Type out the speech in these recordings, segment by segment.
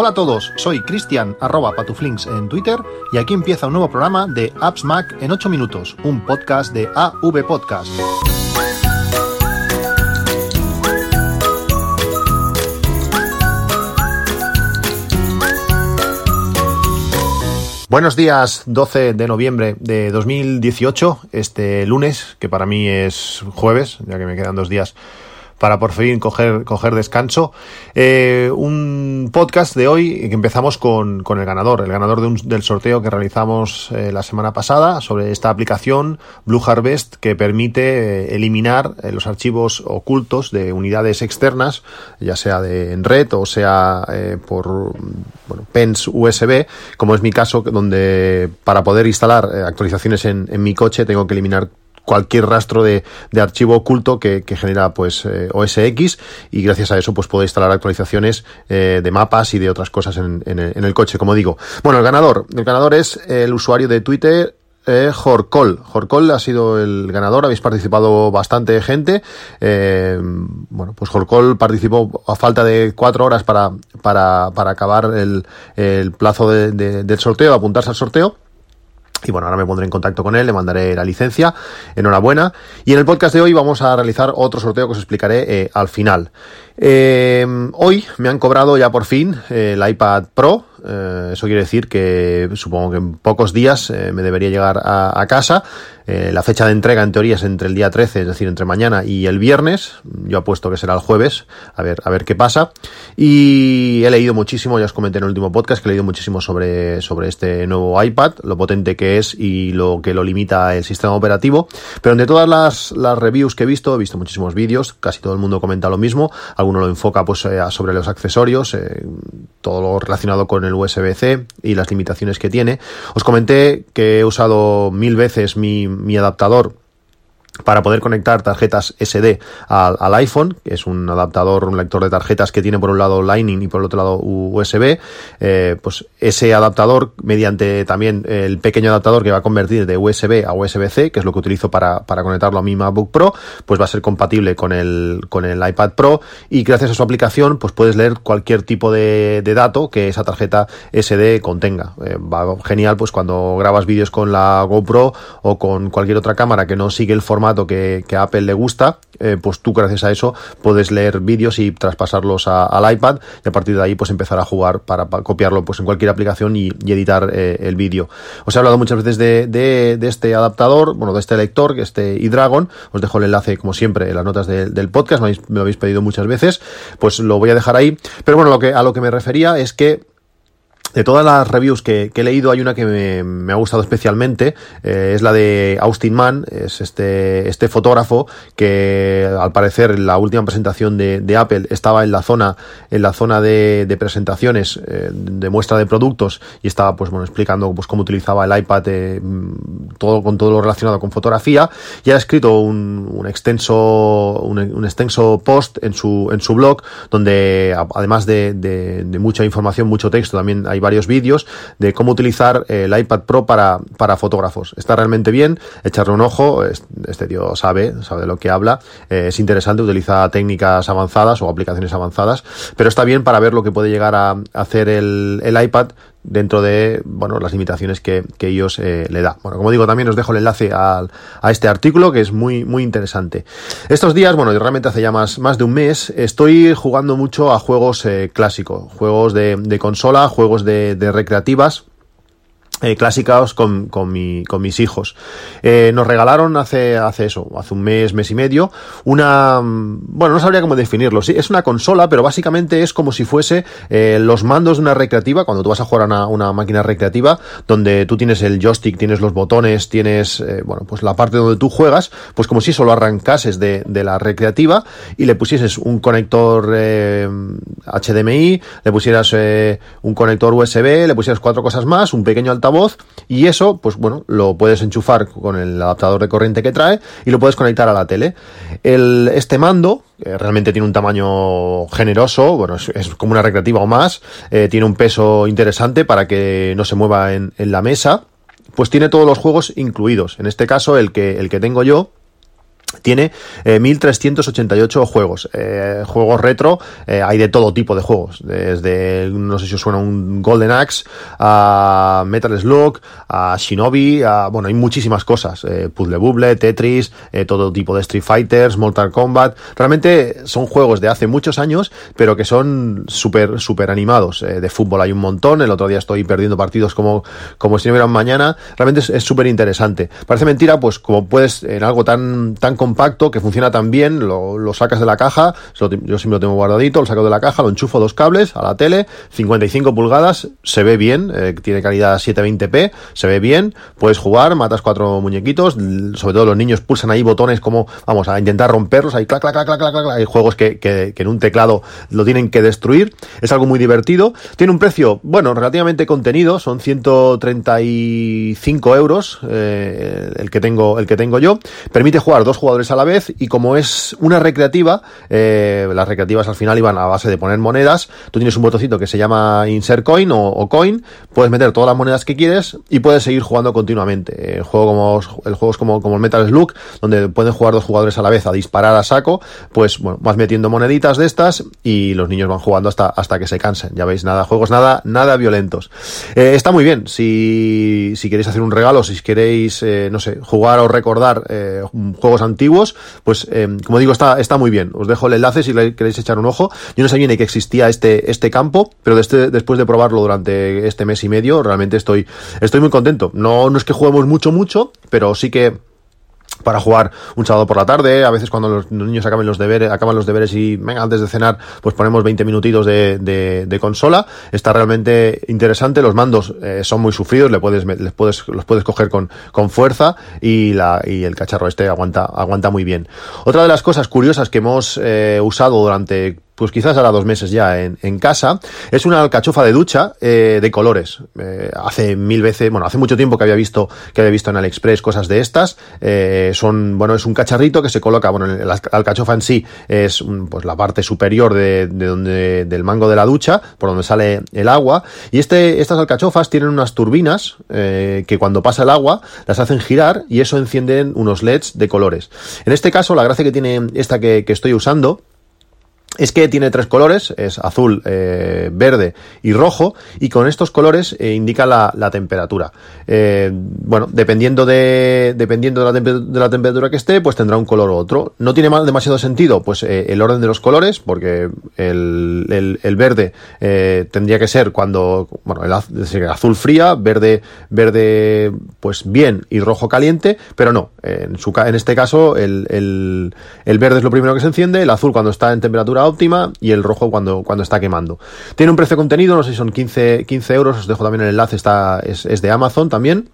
Hola a todos, soy Cristian arroba patuflinks en Twitter y aquí empieza un nuevo programa de Apps Mac en 8 minutos, un podcast de AV Podcast. Buenos días, 12 de noviembre de 2018, este lunes, que para mí es jueves, ya que me quedan dos días para por fin coger, coger descanso. Eh, un podcast de hoy que empezamos con, con el ganador, el ganador de un, del sorteo que realizamos eh, la semana pasada sobre esta aplicación Blue Harvest que permite eh, eliminar eh, los archivos ocultos de unidades externas, ya sea de en red o sea eh, por bueno, pens USB, como es mi caso, donde para poder instalar actualizaciones en, en mi coche tengo que eliminar cualquier rastro de, de archivo oculto que, que genera pues eh, OSX y gracias a eso pues puedo instalar actualizaciones eh, de mapas y de otras cosas en, en, el, en, el, coche, como digo. Bueno, el ganador, el ganador es el usuario de Twitter eh, Jorcol. Jorcol ha sido el ganador, habéis participado bastante gente. Eh, bueno, pues Jorcol participó a falta de cuatro horas para, para, para acabar el, el plazo de, de, del sorteo, apuntarse al sorteo. Y bueno, ahora me pondré en contacto con él, le mandaré la licencia. Enhorabuena. Y en el podcast de hoy vamos a realizar otro sorteo que os explicaré eh, al final. Eh, hoy me han cobrado ya por fin eh, el iPad Pro. Eh, eso quiere decir que supongo que en pocos días me debería llegar a casa. Eh, la fecha de entrega en teoría es entre el día 13, es decir, entre mañana y el viernes. Yo apuesto que será el jueves, a ver, a ver qué pasa. Y he leído muchísimo, ya os comenté en el último podcast que he leído muchísimo sobre, sobre este nuevo iPad, lo potente que es y lo que lo limita el sistema operativo. Pero entre todas las, las reviews que he visto, he visto muchísimos vídeos, casi todo el mundo comenta lo mismo. Alguno lo enfoca pues eh, sobre los accesorios, eh, todo lo relacionado con el USB-C y las limitaciones que tiene. Os comenté que he usado mil veces mi, mi adaptador para poder conectar tarjetas SD al, al, iPhone, que es un adaptador, un lector de tarjetas que tiene por un lado Lightning y por el otro lado USB, eh, pues ese adaptador, mediante también el pequeño adaptador que va a convertir de USB a USB-C, que es lo que utilizo para, para conectarlo a mi MacBook Pro, pues va a ser compatible con el, con el iPad Pro y gracias a su aplicación pues puedes leer cualquier tipo de, de dato que esa tarjeta SD contenga. Eh, va genial pues cuando grabas vídeos con la GoPro o con cualquier otra cámara que no sigue el formato que, que, a Apple le gusta, eh, pues tú gracias a eso puedes leer vídeos y traspasarlos al iPad y a partir de ahí pues empezar a jugar para, copiarlo pues en cualquier aplicación y, editar eh, el vídeo. Os he hablado muchas veces de, este adaptador, bueno, de este lector, este eDragon, os dejo el enlace como siempre en las notas de, del podcast, me, habéis, me lo habéis pedido muchas veces, pues lo voy a dejar ahí. Pero bueno, lo que, a lo que me refería es que de todas las reviews que, que, he leído, hay una que me, me ha gustado especialmente, eh, es la de Austin Mann, es este, este fotógrafo que al parecer en la última presentación de, de Apple estaba en la zona, en la zona de, de presentaciones, eh, de muestra de productos y estaba pues bueno explicando pues cómo utilizaba el iPad, eh, todo con todo lo relacionado con fotografía y ha escrito un, un extenso, un, un, extenso post en su, en su blog donde además de, de, de mucha información, mucho texto, también hay varios vídeos de cómo utilizar el iPad Pro para, para fotógrafos. Está realmente bien, echarle un ojo, este tío sabe, sabe de lo que habla, eh, es interesante, utiliza técnicas avanzadas o aplicaciones avanzadas, pero está bien para ver lo que puede llegar a hacer el, el iPad dentro de bueno las limitaciones que, que ellos eh, le da. Bueno, como digo, también os dejo el enlace a, a, este artículo que es muy, muy interesante. Estos días, bueno, realmente hace ya más, más de un mes, estoy jugando mucho a juegos eh, clásicos, juegos de, de, consola, juegos de, de recreativas eh, clásicas con, con, mi, con mis hijos. Eh, nos regalaron hace, hace eso, hace un mes, mes y medio, una, bueno, no sabría cómo definirlo, sí, es una consola, pero básicamente es como si fuese eh, los mandos de una recreativa, cuando tú vas a jugar a una, una, máquina recreativa, donde tú tienes el joystick, tienes los botones, tienes, eh, bueno, pues la parte donde tú juegas, pues como si solo arrancases de, de la recreativa y le pusieses un conector HDMI, le pusieras un conector USB, le pusieras cuatro cosas más, un pequeño altavoz, voz y eso, pues bueno, lo puedes enchufar con el adaptador de corriente que trae y lo puedes conectar a la tele. El, este mando, eh, realmente tiene un tamaño generoso, bueno, es, es como una recreativa o más, eh, tiene un peso interesante para que no se mueva en, en la mesa, pues tiene todos los juegos incluidos. En este caso, el que, el que tengo yo, tiene 1388 juegos. juegos retro, hay de todo tipo de juegos. Desde, no sé si os suena un Golden Axe, a Metal Slug, a Shinobi, a, bueno, hay muchísimas cosas. Puzzle Bubble, Tetris, todo tipo de Street Fighters, Mortal Kombat. Realmente son juegos de hace muchos años, pero que son súper, súper animados. de fútbol hay un montón. El otro día estoy perdiendo partidos como, como si no hubieran mañana. Realmente es súper interesante. Parece mentira, pues como puedes en algo tan, tan compacto que funciona tan bien, lo, sacas de la caja, yo siempre lo tengo guardadito, lo saco de la caja, lo enchufo dos cables a la tele, 55 pulgadas, se ve bien, eh, tiene calidad 720p, se ve bien, puedes jugar, matas cuatro muñequitos, sobre todo los niños pulsan ahí botones como, vamos, a intentar romperlos, hay clac, clac, clac, clac, clac, clac, hay juegos que, que, que en un teclado lo tienen que destruir, es algo muy divertido, tiene un precio, bueno, relativamente contenido, son 135 euros eh, el, que tengo, el que tengo yo. Permite jugar dos jugadores a la vez y como es una recreativa, eh, las recreativas al final iban a base de poner monedas. Tú tienes un botoncito que se llama Insert Coin o, Coin, puedes meter todas las monedas que quieres y puedes seguir jugando continuamente. El juego, como, el juego es como, como el Metal Slug, donde pueden jugar dos jugadores a la vez a disparar a saco, pues bueno, vas metiendo moneditas de estas y los niños van jugando hasta, hasta que se cansen. Ya veis, nada, juegos nada, nada violentos. Eh, está muy bien, si, si queréis hacer un regalo, si queréis, eh, no sé, jugar o recordar eh, juegos antiguos, pues como digo, está, está muy bien. Os dejo el enlace si queréis echar un ojo. Yo no sabía ni que existía este, este campo, pero este, después de probarlo durante este mes y medio, realmente estoy, estoy muy contento. No, no es que juguemos mucho, mucho, pero sí que para jugar un sábado por la tarde, a veces cuando los niños acaben los deberes, acaban los deberes y venga, antes de cenar, pues ponemos 20 minutitos de, de, consola. Está realmente interesante, los mandos eh, son muy sufridos, le puedes, les puedes, los puedes coger con, con fuerza y, la, y el cacharro este aguanta, aguanta muy bien. Otra de las cosas curiosas que hemos eh, usado durante pues quizás ahora dos meses ya en, casa, es una alcachofa de ducha eh, de colores. Eh, hace mil veces, bueno, hace mucho tiempo que había visto, que había visto en AliExpress cosas de estas. Eh, son, bueno, es un cacharrito que se coloca, bueno, la alcachofa en sí es pues la parte superior de, de donde, del mango de la ducha, por donde sale el agua. Y este, estas alcachofas tienen unas turbinas que cuando pasa el agua las hacen girar y eso encienden unos LEDs de colores. En este caso, la gracia que tiene esta que estoy usando es que tiene tres colores, es azul, eh, verde y rojo, y con estos colores eh, indica la, temperatura. Eh, bueno, dependiendo de dependiendo de la, temperatura que esté, pues tendrá un color u otro. No tiene demasiado sentido, pues el orden de los colores, porque el, el, verde tendría que ser cuando, bueno, el azul fría, verde, verde, pues bien, y rojo caliente, pero no. En, su, en este caso, el, el, el verde es lo primero que se enciende, el azul cuando está en temperatura óptima y el rojo cuando, cuando está quemando. Tiene un precio contenido, no sé si son 15, 15 euros, os dejo también el enlace, está, es, es de Amazon también.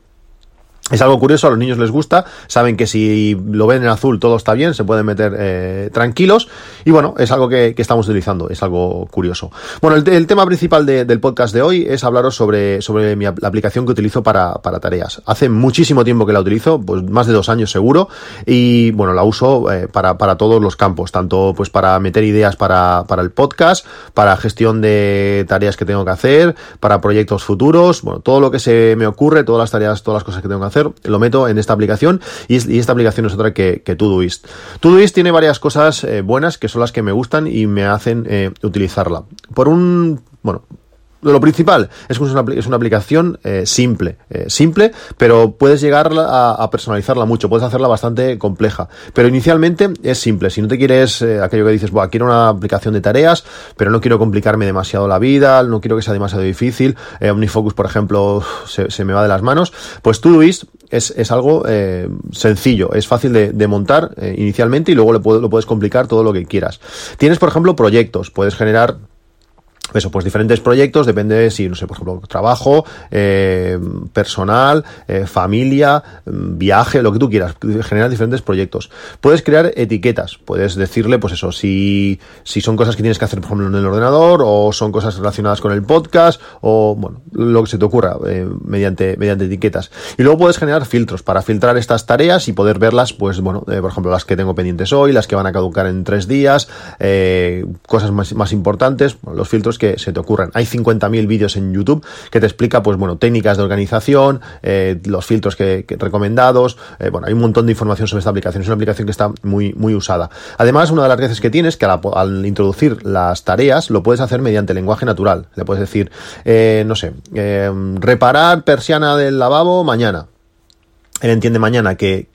Es algo curioso, a los niños les gusta, saben que si lo ven en azul todo está bien, se pueden meter eh, tranquilos y bueno, es algo que, que, estamos utilizando, es algo curioso. Bueno, el, tema principal de, del podcast de hoy es hablaros sobre, sobre mi, la aplicación que utilizo para, para, tareas. Hace muchísimo tiempo que la utilizo, pues más de dos años seguro, y bueno, la uso eh, para, para todos los campos, tanto pues para meter ideas para, para el podcast, para gestión de tareas que tengo que hacer, para proyectos futuros, bueno, todo lo que se me ocurre, todas las tareas, todas las cosas que tengo que hacer lo meto en esta aplicación y, esta aplicación es otra que, que Todoist. Todoist tiene varias cosas eh, buenas que son las que me gustan y me hacen eh, utilizarla. Por un, bueno, lo principal es que es una, aplicación eh, simple, simple, pero puedes llegar a, personalizarla mucho, puedes hacerla bastante compleja. Pero inicialmente es simple. Si no te quieres aquello que dices, Buah, quiero una aplicación de tareas, pero no quiero complicarme demasiado la vida, no quiero que sea demasiado difícil. OmniFocus, por ejemplo, se, se, me va de las manos. Pues Todoist es, es algo eh, sencillo, es fácil de, montar eh, inicialmente y luego lo, lo puedes complicar todo lo que quieras. Tienes, por ejemplo, proyectos, puedes generar eso, pues diferentes proyectos, depende si, no sé, por ejemplo, trabajo, eh, personal, eh, familia, viaje, lo que tú quieras, generar diferentes proyectos. Puedes crear etiquetas, puedes decirle, pues eso, si, si son cosas que tienes que hacer, por ejemplo, en el ordenador, o son cosas relacionadas con el podcast, o, bueno, lo que se te ocurra, eh, mediante, mediante etiquetas. Y luego puedes generar filtros para filtrar estas tareas y poder verlas, pues, bueno, eh, por ejemplo, las que tengo pendientes hoy, las que van a caducar en tres días, cosas más, más importantes, bueno, los filtros que se te ocurran. Hay 50.000 vídeos en YouTube que te explica, pues bueno, técnicas de organización, eh, los filtros que, recomendados, eh, bueno, hay un montón de información sobre esta aplicación. Es una aplicación que está muy, muy usada. Además, una de las veces que tienes que al, introducir las tareas lo puedes hacer mediante lenguaje natural. Le puedes decir, eh, no sé, reparar persiana del lavabo mañana él entiende mañana que,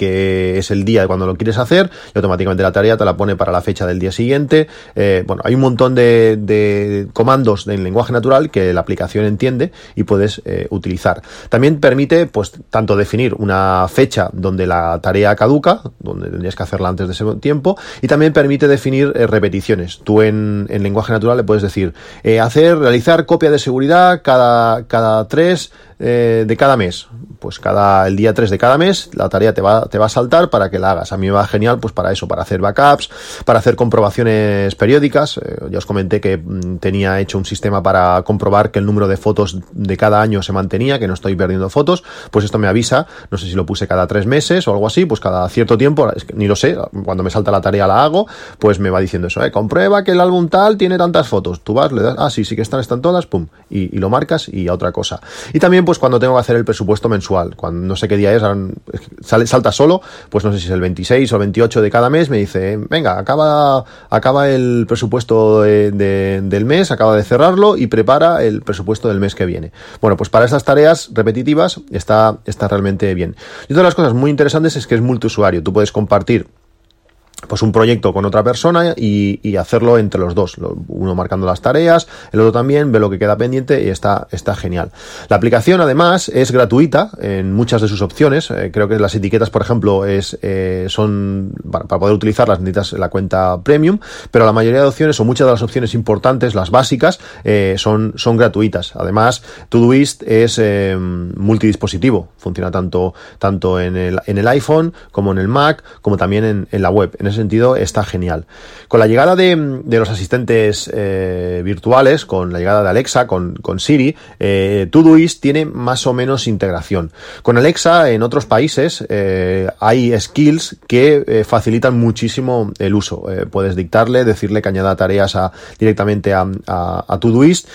es el día de cuando lo quieres hacer y automáticamente la tarea te la pone para la fecha del día siguiente. Eh, bueno, hay un montón de, comandos en lenguaje natural que la aplicación entiende y puedes eh, utilizar. También permite, pues, tanto definir una fecha donde la tarea caduca, donde tendrías que hacerla antes de ese tiempo, y también permite definir eh, repeticiones. Tú en, lenguaje natural le puedes decir hacer, realizar copia de seguridad cada, cada tres de cada mes pues cada el día 3 de cada mes la tarea te va, te va a saltar para que la hagas. A mí me va genial pues para eso, para hacer backups, para hacer comprobaciones periódicas. Eh, ya os comenté que mm, tenía hecho un sistema para comprobar que el número de fotos de cada año se mantenía, que no estoy perdiendo fotos. Pues esto me avisa, no sé si lo puse cada tres meses o algo así, pues cada cierto tiempo, ni lo sé, cuando me salta la tarea la hago, pues me va diciendo eso, eh, comprueba que el álbum tal tiene tantas fotos. Tú vas, le das, ah, sí, sí que están, están todas, pum, y, y lo marcas y a otra cosa. Y también pues cuando tengo que hacer el presupuesto mensual cuando no sé qué día es, sale, salta solo, pues no sé si es el 26 o el 28 de cada mes, me dice, venga, acaba, acaba el presupuesto del mes, acaba de cerrarlo y prepara el presupuesto del mes que viene. Bueno, pues para estas tareas repetitivas está, está realmente bien. Y otra de las cosas muy interesantes es que es multiusuario. Tú puedes compartir pues un proyecto con otra persona y, hacerlo entre los dos, uno marcando las tareas, el otro también ve lo que queda pendiente y está, está genial. La aplicación además es gratuita en muchas de sus opciones, eh, creo que las etiquetas por ejemplo es, eh, son, para, poder utilizarlas necesitas la cuenta premium, pero la mayoría de opciones o muchas de las opciones importantes, las básicas, eh, son, son gratuitas. Además, Todoist es multidispositivo, funciona tanto, tanto en el, en el iPhone como en el Mac, como también en, en la web ese sentido está genial. Con la llegada de, los asistentes eh, virtuales, con la llegada de Alexa, con, Siri, eh, Todoist tiene más o menos integración. Con Alexa, en otros países, eh, hay skills que eh, facilitan muchísimo el uso. puedes dictarle, decirle que añada tareas directamente a, a, Todoist.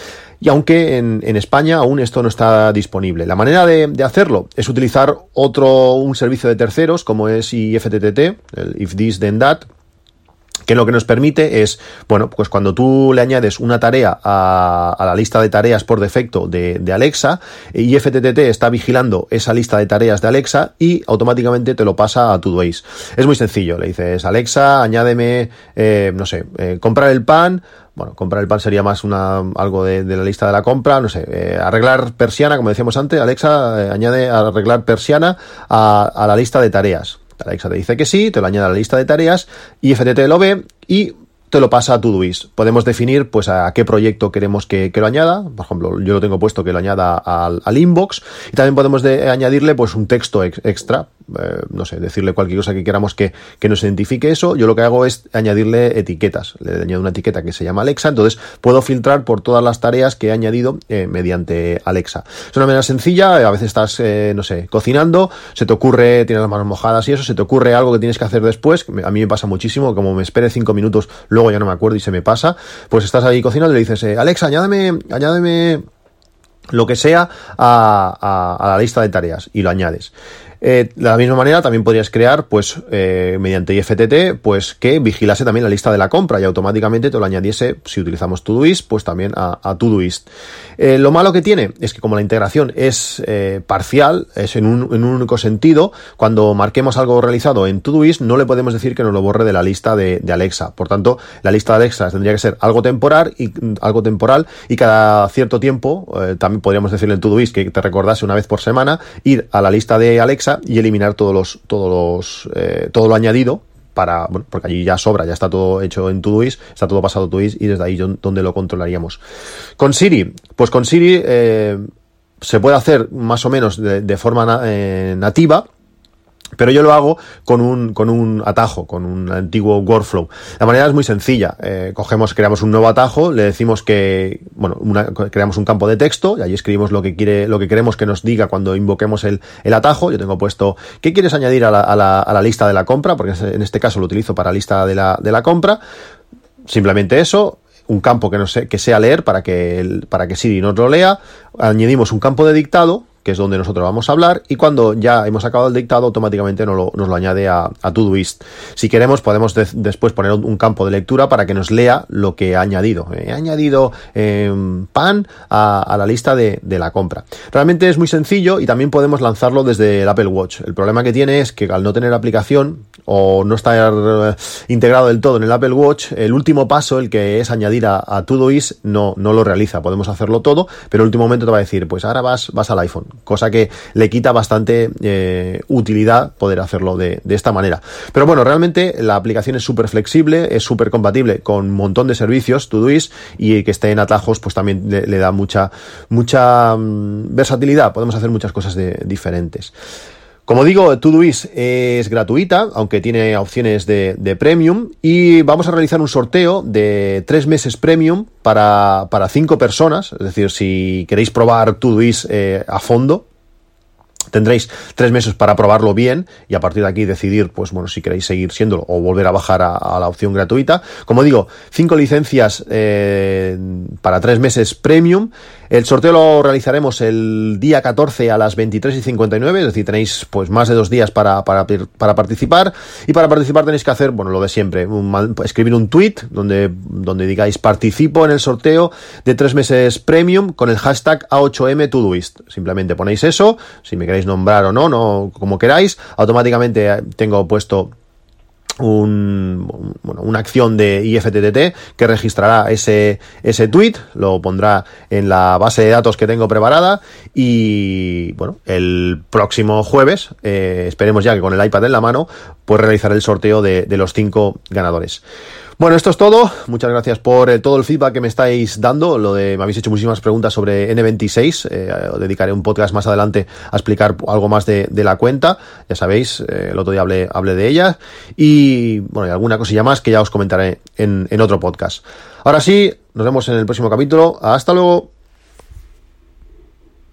Y aunque en, España aún esto no está disponible. La manera de, hacerlo es utilizar otro, un servicio de terceros como es IFTTT, el If This Then That, que lo que nos permite es, bueno, pues cuando tú le añades una tarea a, la lista de tareas por defecto de, Alexa, y FTTT está vigilando esa lista de tareas de Alexa y automáticamente te lo pasa a Todoist. Es muy sencillo, le dices, Alexa, añádeme, eh, no sé, eh, comprar el pan, bueno, comprar el pan sería más una algo de, la lista de la compra, no sé, eh, arreglar persiana, como decíamos antes, Alexa añade arreglar persiana a la lista de tareas. Alexa te dice que sí, te lo añade a la lista de tareas y FTT lo ve y te lo pasa a Todoist. Podemos definir pues a qué proyecto queremos que, lo añada. Por ejemplo, yo lo tengo puesto que lo añada al, inbox y también podemos añadirle pues un texto extra. Eh, no sé, decirle cualquier cosa que queramos que, que, nos identifique eso. Yo lo que hago es añadirle etiquetas. Le añado una etiqueta que se llama Alexa, entonces puedo filtrar por todas las tareas que he añadido eh, mediante Alexa. Es una manera sencilla, a veces estás, eh, no sé, cocinando, se te ocurre, tienes las manos mojadas y eso, se te ocurre algo que tienes que hacer después, a mí me pasa muchísimo, como me espere cinco minutos, luego ya no me acuerdo y se me pasa, pues estás ahí cocinando y le dices, Alexa, añádeme, añádeme lo que sea a, a, la lista de tareas y lo añades. Eh, de la misma manera, también podrías crear, pues, eh, mediante IFTT, pues, que vigilase también la lista de la compra y automáticamente te lo añadiese, si utilizamos Todoist, pues también a, a Todoist. Eh, lo malo que tiene es que como la integración es parcial, es en un, en un, único sentido, cuando marquemos algo realizado en Todoist, no le podemos decir que nos lo borre de la lista de, Alexa. Por tanto, la lista de Alexa tendría que ser algo temporal y, algo temporal y cada cierto tiempo, también podríamos decirle en Todoist que te recordase una vez por semana, ir a la lista de Alexa y eliminar todos los, todos los, eh, todo lo añadido para, porque allí ya sobra, ya está todo hecho en Todoist, está todo pasado Todoist y desde ahí donde lo controlaríamos. Con Siri, pues con Siri eh, se puede hacer más o menos de, forma eh, nativa, pero yo lo hago con un, con un atajo, con un antiguo workflow. La manera es muy sencilla. Eh, cogemos, creamos un nuevo atajo, le decimos que, bueno, creamos un campo de texto y ahí escribimos lo que quiere, lo que queremos que nos diga cuando invoquemos el, el atajo. Yo tengo puesto, ¿qué quieres añadir a la, a la, lista de la compra? Porque en este caso lo utilizo para lista de la, de la compra. Simplemente eso, un campo que, no sé, que sea leer para que, para que Siri nos lo lea, añadimos un campo de dictado que es donde nosotros vamos a hablar, y cuando ya hemos acabado el dictado, automáticamente nos lo, añade a, a Todoist. Si queremos, podemos después poner un campo de lectura para que nos lea lo que ha añadido. He añadido em, pan a, la lista de, de, la compra. Realmente es muy sencillo y también podemos lanzarlo desde el Apple Watch. El problema que tiene es que al no tener aplicación o no estar eh, integrado del todo en el Apple Watch, el último paso, el que es añadir a, a Todoist, no, no lo realiza. Podemos hacerlo todo, pero el último momento te va a decir, pues ahora vas, vas al iPhone cosa que le quita bastante eh, utilidad poder hacerlo de, esta manera. Pero bueno, realmente la aplicación es súper flexible, es súper compatible con un montón de servicios, Todoist, y que esté en atajos, pues también le, da mucha, mucha mm, versatilidad, podemos hacer muchas cosas diferentes. Como digo, Todoist es gratuita, aunque tiene opciones de, premium, y vamos a realizar un sorteo de tres meses premium para, para cinco personas, es decir, si queréis probar Todoist eh, a fondo, Tendréis tres meses para probarlo bien y a partir de aquí decidir, pues bueno, si queréis seguir siéndolo o volver a bajar a, la opción gratuita. Como digo, cinco licencias eh, para tres meses premium. El sorteo lo realizaremos el día 14 a las 23 y 59, es decir, tenéis pues más de dos días para, para, participar. Y para participar tenéis que hacer, bueno, lo de siempre, escribir un tweet donde, donde digáis participo en el sorteo de tres meses premium con el hashtag A8M Todoist. Simplemente ponéis eso, si me queréis nombrar o no, no como queráis, automáticamente tengo puesto un, bueno, una acción de IFTTT que registrará ese, ese tweet, lo pondrá en la base de datos que tengo preparada y bueno, el próximo jueves, eh, esperemos ya que con el iPad en la mano, pues realizar el sorteo de, de los cinco ganadores. Bueno, esto es todo. Muchas gracias por eh, todo el feedback que me estáis dando. Lo de, me habéis hecho muchísimas preguntas sobre N26. Eh, dedicaré un podcast más adelante a explicar algo más de, la cuenta. Ya sabéis, eh, el otro día hablé, de ella. Y bueno, y alguna cosilla más que ya os comentaré en, en otro podcast. Ahora sí, nos vemos en el próximo capítulo. Hasta luego.